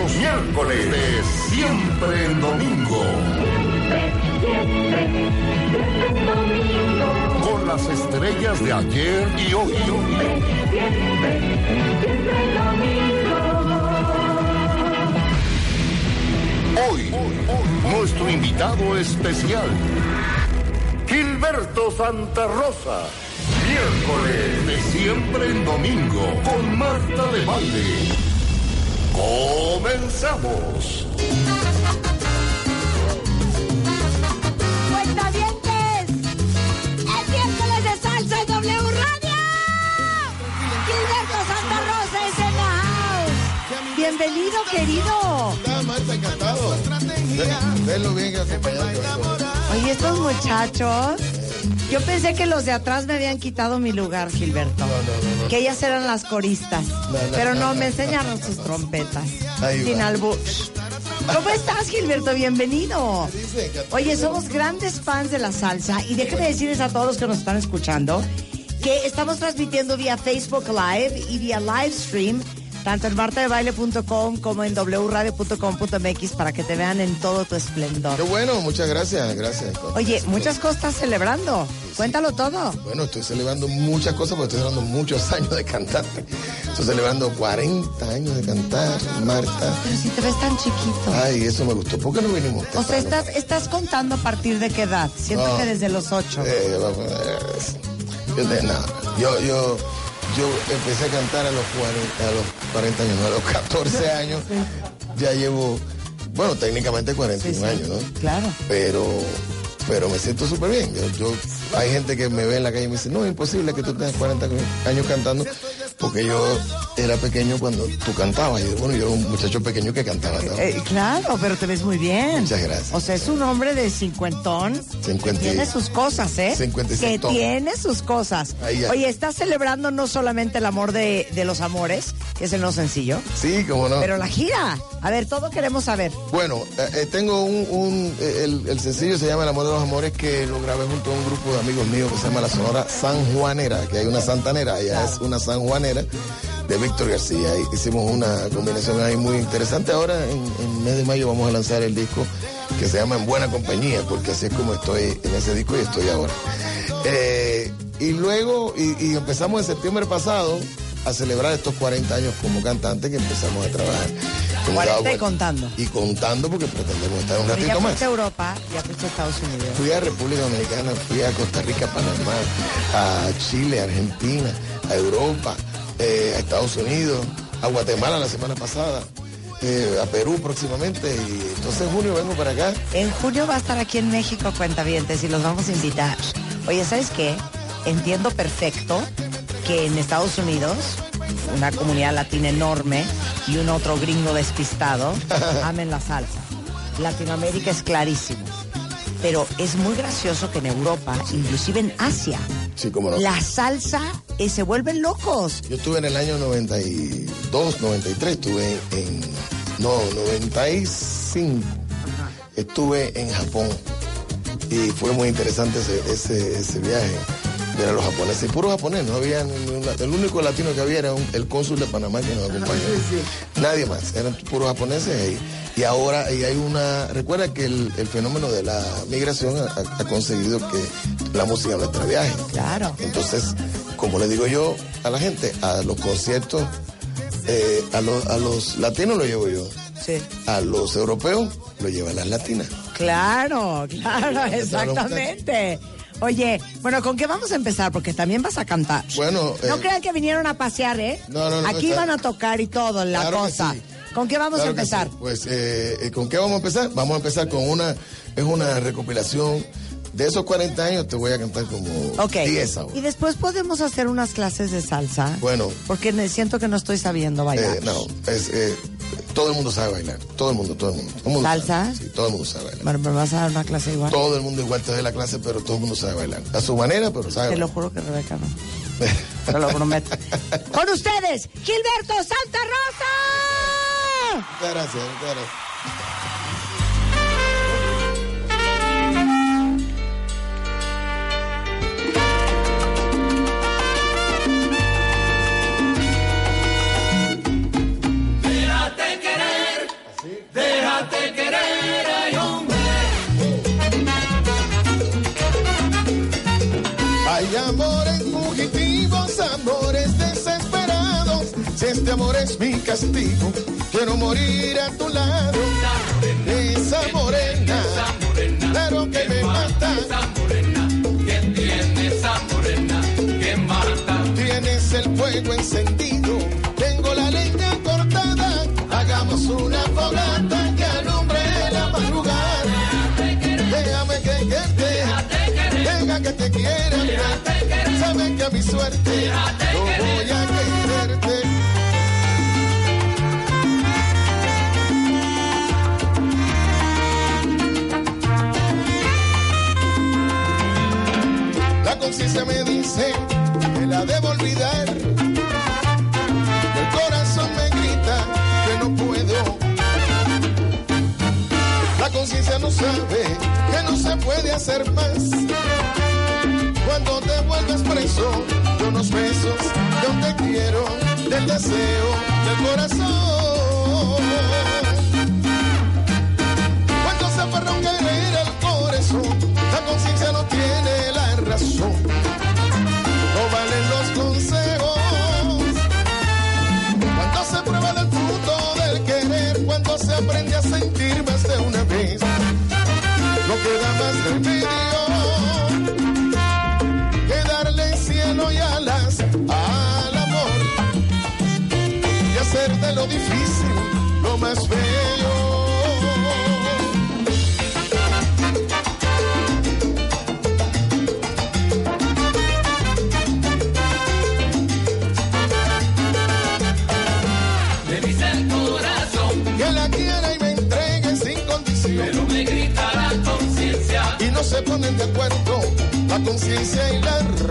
los miércoles de Siempre en Domingo. Con las estrellas de ayer y hoy. Hoy, nuestro invitado especial, Gilberto Santa Rosa. Miércoles de Siempre en Domingo con Marta de Valle. Comenzamos. ¡Cuentavientes! ¡Es miércoles de salsa en W Radio! ¡Gilberto Santa Rosa es en la house! ¡Bienvenido, querido! Encantado. Ve- Venlo bien acompañado. Oye, estos muchachos... Yo pensé que los de atrás me habían quitado mi lugar, Gilberto. Que ellas eran las coristas. Pero no, me enseñaron sus trompetas. Sin albur. ¿Cómo estás, Gilberto? Bienvenido. Oye, somos grandes fans de la salsa y déjenme decirles a todos los que nos están escuchando que estamos transmitiendo vía Facebook Live y vía live stream tanto en martadebaile.com como en wradio.com.mx para que te vean en todo tu esplendor. Qué bueno, muchas gracias, gracias. Oye, muchas cosas estás celebrando. Cuéntalo todo. Bueno, estoy celebrando muchas cosas porque estoy celebrando muchos años de cantante. Estoy celebrando 40 años de cantar, Marta. Pero si te ves tan chiquito. Ay, eso me gustó. ¿Por qué no vinimos? O sea, estás, estás contando a partir de qué edad. Siento No. que desde los ocho. Eh, vamos, yo, yo, yo, yo empecé a cantar a los 40, a los 40 años, no, a los 14 años. Ya llevo, bueno, técnicamente 41 Sí, sí. años, ¿no? Claro. pero pero me siento súper bien. Yo, yo- hay gente que me ve en la calle y me dice, no, es imposible que tú tengas 40 años cantando, porque yo era pequeño cuando tú cantabas. Y bueno, yo era un muchacho pequeño que cantaba. ¿no? Eh, claro, pero te ves muy bien. Muchas gracias. O sea, es un hombre de cincuentón. Cincuenta Que tiene sus cosas, ¿eh? Que tiene sus cosas. Ahí ya. Oye, estás celebrando no solamente el amor de, de los amores, que es el no sencillo, Sí, cómo no. pero la gira. A ver, todo queremos saber. Bueno, eh, eh, tengo un, un- eh, el, el sencillo se llama El amor de los amores que lo grabé junto a un grupo de amigos míos que se llama la Sonora San Juanera, que hay una santanera, ella es una San Juanera de Víctor García. Hicimos una combinación ahí muy interesante. Ahora en, en mes de mayo vamos a lanzar el disco que se llama En Buena Compañía, porque así es como estoy en ese disco y estoy ahora. Eh, y luego, y, y empezamos en septiembre pasado a celebrar estos 40 años como cantante que empezamos a trabajar. Hemos 40 dado y contando. Y contando porque pretendemos estar un Pero ya ratito más. fuiste a Europa, ya fuiste a Estados Unidos. Fui a República Dominicana, fui a Costa Rica, Panamá, a Chile, Argentina, a Europa, eh, a Estados Unidos, a Guatemala la semana pasada, eh, a Perú próximamente. Y entonces en junio vengo para acá. En junio va a estar aquí en México, cuentavientes, y los vamos a invitar. Oye, ¿sabes qué? Entiendo perfecto que en Estados Unidos, una comunidad latina enorme y un otro gringo despistado amen la salsa. Latinoamérica es clarísimo. Pero es muy gracioso que en Europa, inclusive en Asia, Sí, cómo no. la salsa eh, se vuelven locos. Yo estuve en el año 92, 93, estuve en... No, 95. Estuve en Japón y fue muy interesante ese, ese, ese viaje. Ver a los japoneses, puro japonés, no había ningún- el único latino que había era un- el cónsul de Panamá que nos acompañó. Nadie más, eran puros japoneses y, y ahora y hay una, recuerda que el, el fenómeno de la migración ha, ha- ha conseguido que la música nuestra viaje. Claro. Entonces, como le digo yo a la gente, a los conciertos, eh, a, los, a los latinos lo llevo yo, Sí. a los europeos lo llevan las latinas. Claro, claro, exactamente. Oye, bueno, ¿con qué vamos a empezar? Porque también vas a cantar. Bueno, no eh, crean que vinieron a pasear, ¿eh? No, no, no, Aquí está- van a tocar y todo, la Claro cosa. sí. ¿Con qué vamos Claro a empezar? sí. Pues, eh, eh, ¿con qué vamos a empezar? Vamos a empezar con una, es una recopilación de esos 40 años, te voy a cantar como Ok. 10 ahora. Y después podemos hacer unas clases de salsa. Bueno. Porque siento que no estoy sabiendo bailar. Eh, no, es, eh, todo el mundo sabe bailar. Todo el mundo, todo el mundo. Todo el mundo ¿Salsa? sabe. Sí, todo el mundo sabe bailar. Bueno, ¿me vas a dar una clase igual? Todo el mundo igual te da la clase, pero todo el mundo sabe bailar. A su manera, pero sabe Te lo juro que Rebeca no. Te lo prometo. Con ustedes, Gilberto Santa Rosa. Muchas gracias, muchas gracias. Hay amores fugitivos, amores desesperados. Si este amor es mi castigo, quiero morir a tu lado. Esa morena, claro que me mata. Tienes el fuego encendido, conciencia me dice que la debo olvidar. El corazón me grita que no puedo. La conciencia no sabe que no se puede hacer más. Cuando te vuelves preso del deseo, del corazón. Cuando se aferra un querer el corazón, la conciencia no tiene conciencia y la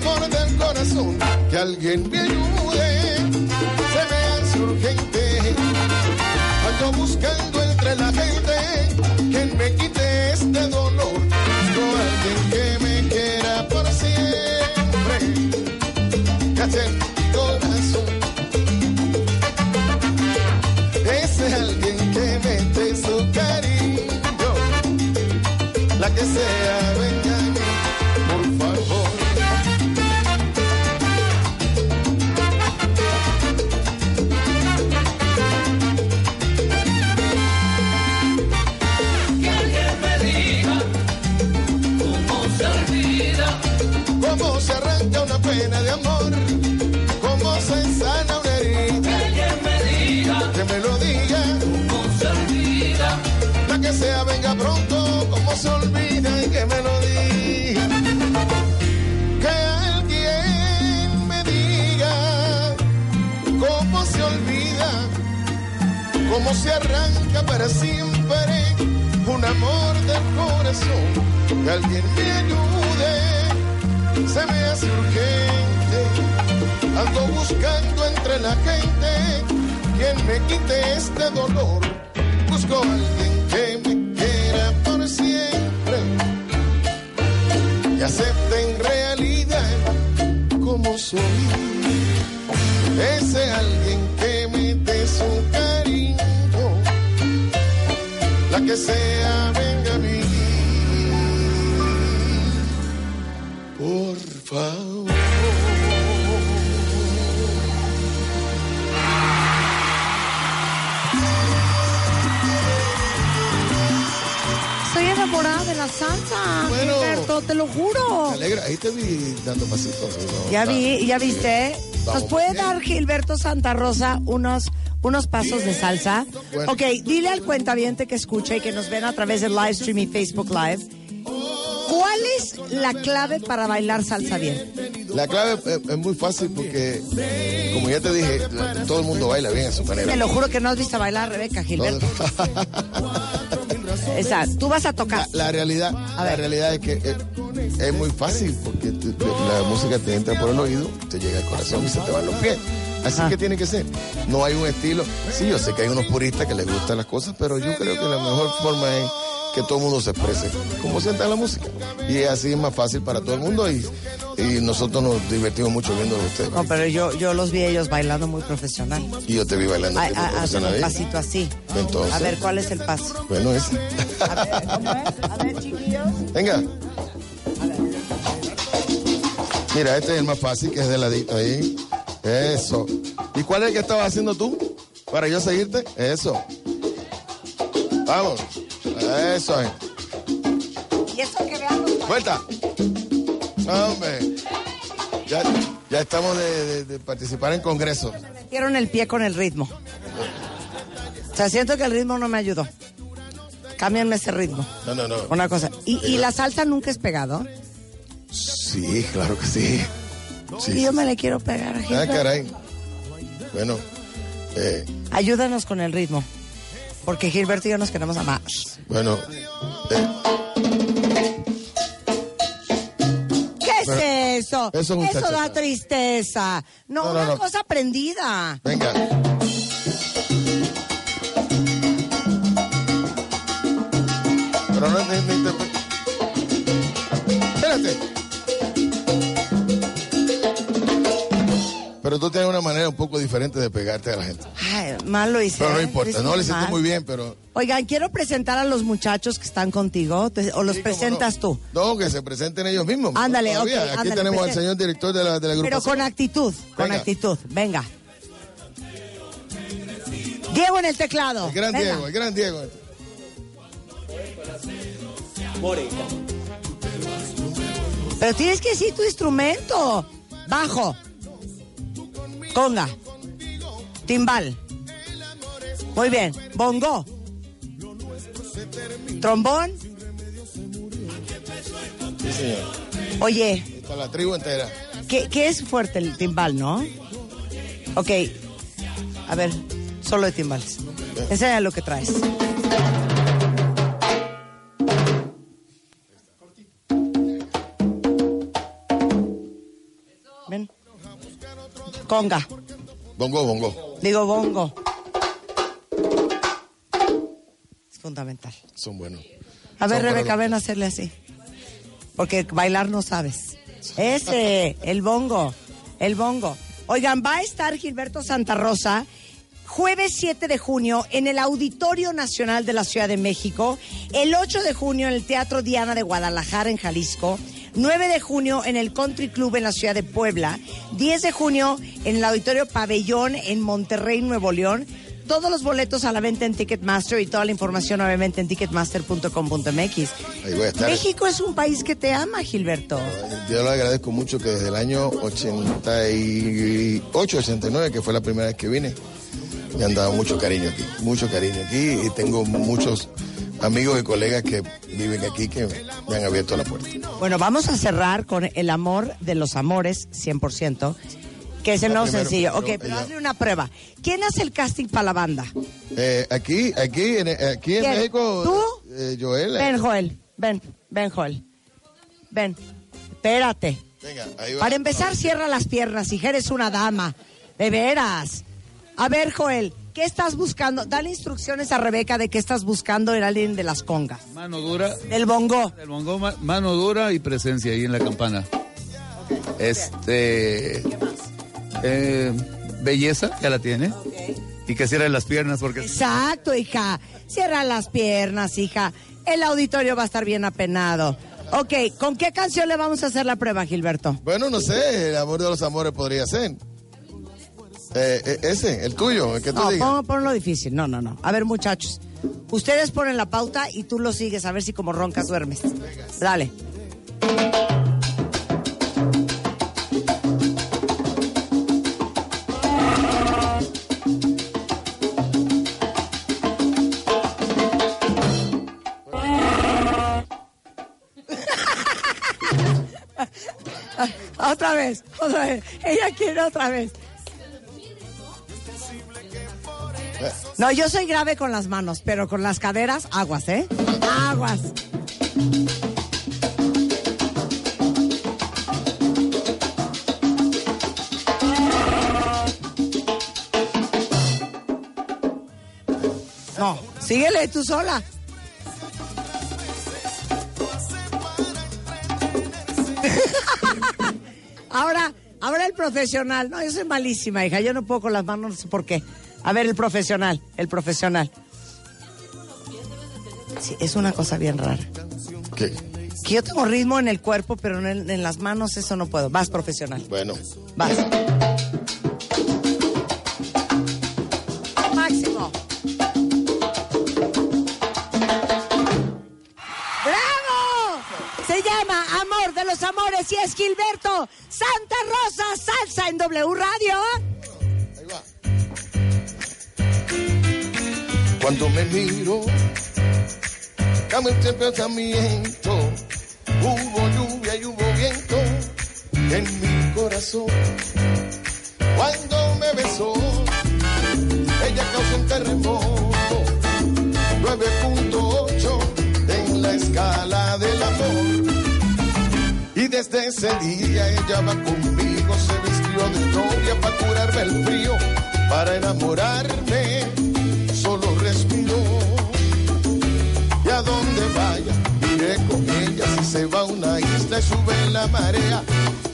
amor del corazón. Que alguien me ayude, se me hace cómo se arranca para siempre un amor del corazón. Que alguien me ayude, se me hace urgente. Ando buscando entre la gente quien me quite este dolor. Busco a alguien que me quiera por siempre y acepte en realidad como soy. Ese alguien sea, venga a mí. Por favor. Soy enamorada de la salsa, bueno, Gilberto, te lo juro. Me alegra, ahí te vi dando pasitos. Ya vi, ya viste. ¿Nos puede dar Gilberto Santa Rosa unos unos pasos de salsa? Bueno. Ok, dile al cuentaviente que escucha y que nos ven a través del live stream y Facebook Live. ¿Cuál es la clave para bailar salsa bien? La clave es, es muy fácil porque, como ya te dije, la- todo el mundo baila bien a su manera. Te lo juro que no has visto bailar a Rebeca, Gilberto. Exacto. Tú vas a tocar. La, la realidad, la realidad es que es, es muy fácil porque la música te entra por el oído, te llega al corazón y se te van los pies. Así Ah. que tiene que ser. No hay un estilo. Sí, yo sé que hay unos puristas que les gustan las cosas, pero yo creo que la mejor forma es que todo el mundo se exprese como sienta la música. Y así es más fácil para todo el mundo y, y nosotros nos divertimos mucho viendo a ustedes. No, pero yo, yo los vi ellos bailando muy profesional. Y yo te vi bailando. Hacen profesional un pasito así. Entonces. A ver, ¿cuál es el paso? Bueno, ese. A ver, ¿cómo es? A ver, chiquillos. Venga. Mira, este es el más fácil, que es de ladito ahí. Eso. ¿Y cuál es el que estabas haciendo tú? Para yo seguirte. Eso. Vamos. Eso es. Y eso que vean los Vuelta. Hombre. Ya, ya estamos de, de- de participar en congreso. metieron el pie con el ritmo. O sea, siento que el ritmo no me ayudó. Cámbienme ese ritmo. No, no, no. Una cosa. ¿Y, y la salsa nunca es pegado? Sí, claro que sí. Y Sí. yo me le quiero pegar a Ah, Gilberto. caray. Bueno. Eh, Ayúdanos con el ritmo. Porque Gilberto y yo nos queremos amar. bueno. eh, ¿Qué es eso? eso es un da tristeza. No, No, no, una no. cosa aprendida. venga. Pero no Pero tú tienes una manera un poco diferente de pegarte a la gente. Ay, mal lo hice. Pero no ¿eh? importa, Lo no le hiciste muy bien, pero. Oigan, quiero presentar a los muchachos que están contigo. ¿O los Sí, presentas no. tú? No, que se presenten ellos mismos. Ándale, ok, Aquí ándale, tenemos al señor director de la, de la Pero con actitud, con actitud. Venga. Diego en el teclado. El gran Venga. Diego, el gran Diego. Pero tienes que decir tu instrumento. Bajo. Conga. Timbal. Muy bien. Bongo. Trombón. Sí, señor. Oye, Está la tribu entera. ¿qué, qué es fuerte el timbal, no? Ok. A ver, solo de timbales. Enseña lo que traes. Conga. Bongo, bongo. Digo bongo. Es fundamental. Son buenos. A ver, Son Rebeca, ven a hacerle así. Porque bailar no sabes. Ese, el bongo, el bongo. Oigan, va a estar Gilberto Santa Rosa jueves 7 de junio en el Auditorio Nacional de la Ciudad de México, el 8 de junio en el Teatro Diana de Guadalajara en Jalisco, 9 de junio en el Country Club en la ciudad de Puebla, 10 de junio en el Auditorio Pabellón en Monterrey, Nuevo León. Todos los boletos a la venta en Ticketmaster y toda la información obviamente en ticketmaster.com.mx. México es un país que te ama, Gilberto. Yo le agradezco mucho que desde el año 88, 89, que fue la primera vez que vine, me han dado mucho cariño aquí, mucho cariño aquí y tengo muchos amigos y colegas que viven aquí que me han abierto la puerta. Bueno, vamos a cerrar con el amor de los amores, 100%, que es el primero, sencillo. ok, pero ella- hazle una prueba. ¿Quién hace el casting para la banda? Eh, aquí, aquí, en, aquí en ¿Quién? México, ¿Tú? eh, Joel. eh, Ven, Joel. Ven, ven, Joel. Ven. Espérate. Venga, ahí va. Para empezar, cierra las piernas, hija, eres una dama. De veras. A ver, Joel, ¿qué estás buscando? Dale instrucciones a Rebeca de qué estás buscando en alguien de las congas. Mano dura, Del bongo. el bongo, ma- mano dura y presencia ahí en la campana. Este. eh, belleza, ya la tiene. Y que cierre las piernas porque Exacto, hija. Cierra las piernas, hija. El auditorio va a estar bien apenado. Ok, ¿con qué canción le vamos a hacer la prueba, Gilberto? Bueno, no sé, el amor de los amores podría ser. Eh, eh, ese, el tuyo, el que tú No, digas. ponlo difícil. No, no, no. A ver, muchachos. Ustedes ponen la pauta y tú lo sigues a ver si como roncas duermes. Dale. otra vez, otra vez. Ella quiere otra vez. No, yo soy grave con las manos, pero con las caderas, aguas, ¿eh? Aguas. No, síguele tú sola. ahora, ahora el profesional. No, yo soy malísima, hija. Yo no puedo con las manos, no sé por qué. A ver, el profesional, el profesional. Sí, es una cosa bien rara. ¿Qué? Que yo tengo ritmo en el cuerpo, pero en, en las manos eso no puedo. Vas, profesional. Bueno, Vas. Máximo. ¡Bravo! Se llama Amor de los Amores y es Gilberto Santa Rosa Salsa en W Radio. Cuando me miro, cambia este pensamiento. Hubo lluvia y hubo viento en mi corazón. Cuando me besó, ella causó un terremoto. 9.8 en la escala del amor. Y desde ese día ella va conmigo,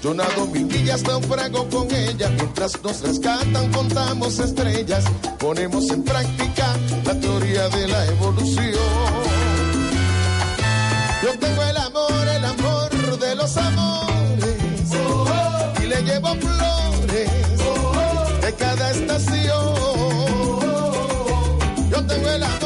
Yo nado mil millas, naufrago con ella, mientras nos rescatan, contamos estrellas, ponemos en práctica la teoría de la evolución. Yo tengo el amor, el amor de los amores. Y le llevo flores de cada estación. Yo tengo el amor,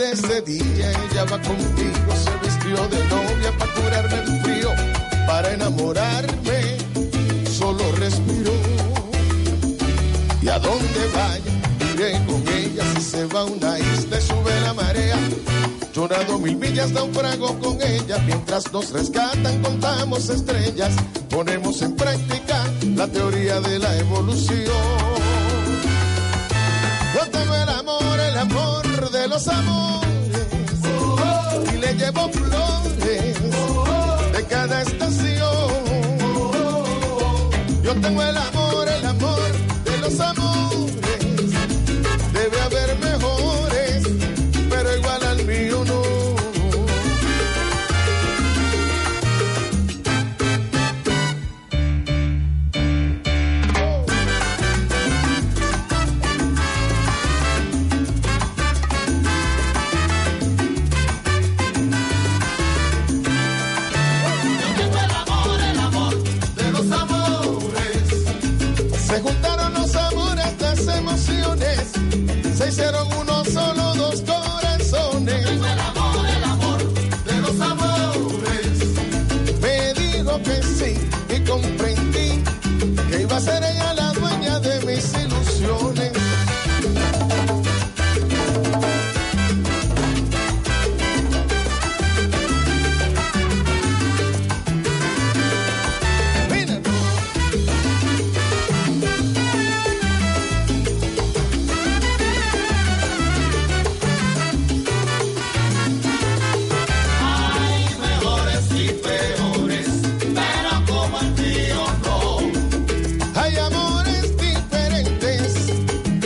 desde ese día ella va contigo, se vistió de novia para curarme el frío, para enamorarme, solo respiró. Y a donde vaya, iré con ella, si se va a una isla sube la marea. Yo nado mil millas, naufrago con ella, mientras nos rescatan, contamos estrellas, ponemos en práctica la teoría de la evolución. Yo los amores, y le llevo flores de cada estación. Yo tengo el amor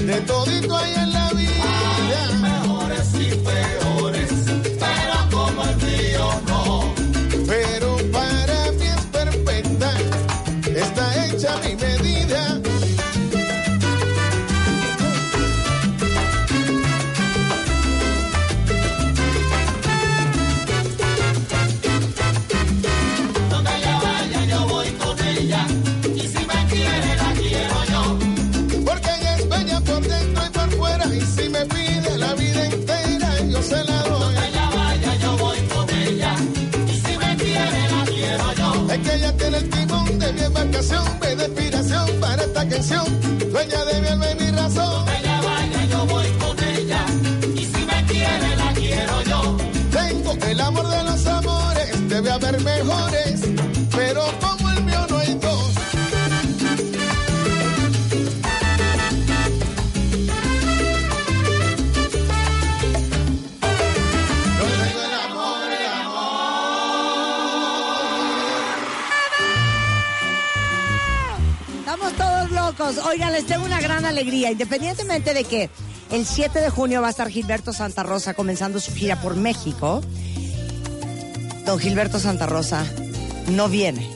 de todito ahí en Dueña de mi alma Oigan, les tengo una gran alegría. Independientemente de que el 7 de junio va a estar Gilberto Santa Rosa comenzando su gira por México, don Gilberto Santa Rosa no viene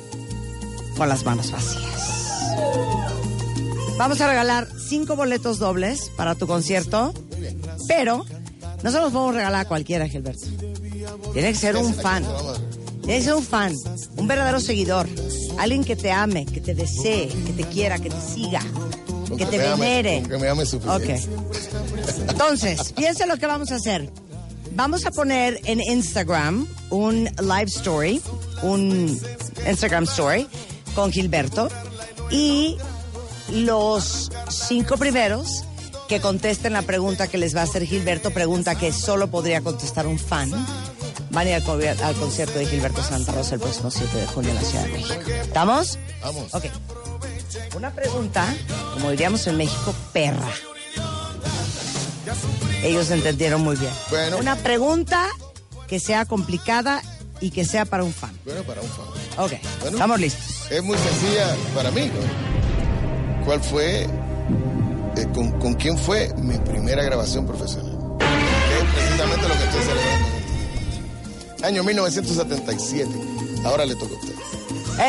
con las manos vacías. Vamos a regalar cinco boletos dobles para tu concierto, pero no se los podemos regalar a cualquiera, Gilberto. Tiene que ser un fan. Tiene que ser un fan, un verdadero seguidor. Alguien que te ame, que te desee, que te quiera, que te siga, que te ame, venere. que me ame suficiente. Entonces, piensa lo que vamos a hacer. Vamos a poner en Instagram un live story, un Instagram story con Gilberto y los cinco primeros que contesten la pregunta que les va a hacer Gilberto, pregunta que solo podría contestar un fan, van a ir al, co- al concierto de Gilberto Santa Rosa el próximo 7 de junio en la Ciudad de México. ¿Estamos? Vamos. Ok. Una pregunta, como diríamos en México, perra. Ellos entendieron muy bien. Bueno. Una pregunta que sea complicada y que sea para un fan. Bueno, para un fan. Ok, Bueno. estamos listos. Es muy sencilla para mí. ¿no? ¿Cuál fue, eh, con, con quién fue mi primera grabación profesional? Que es precisamente lo que estoy celebrando. Año 1977. Ahora le toca a usted.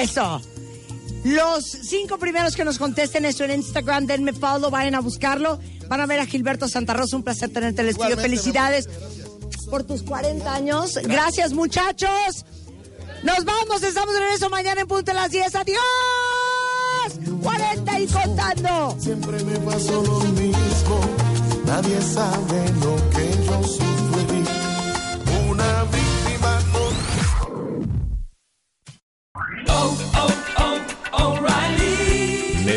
Eso. Los cinco primeros que nos contesten eso en Instagram, denme follow, vayan a buscarlo. Van a ver a Gilberto Santa Rosa, un placer tenerte en el estudio. Igualmente, Felicidades por tus 40 años. Gracias, muchachos. Nos vamos, estamos de regreso mañana en punto de las 10. Adiós. 40 y contando. Siempre me pasó lo mismo. Nadie sabe lo que yo sufrí.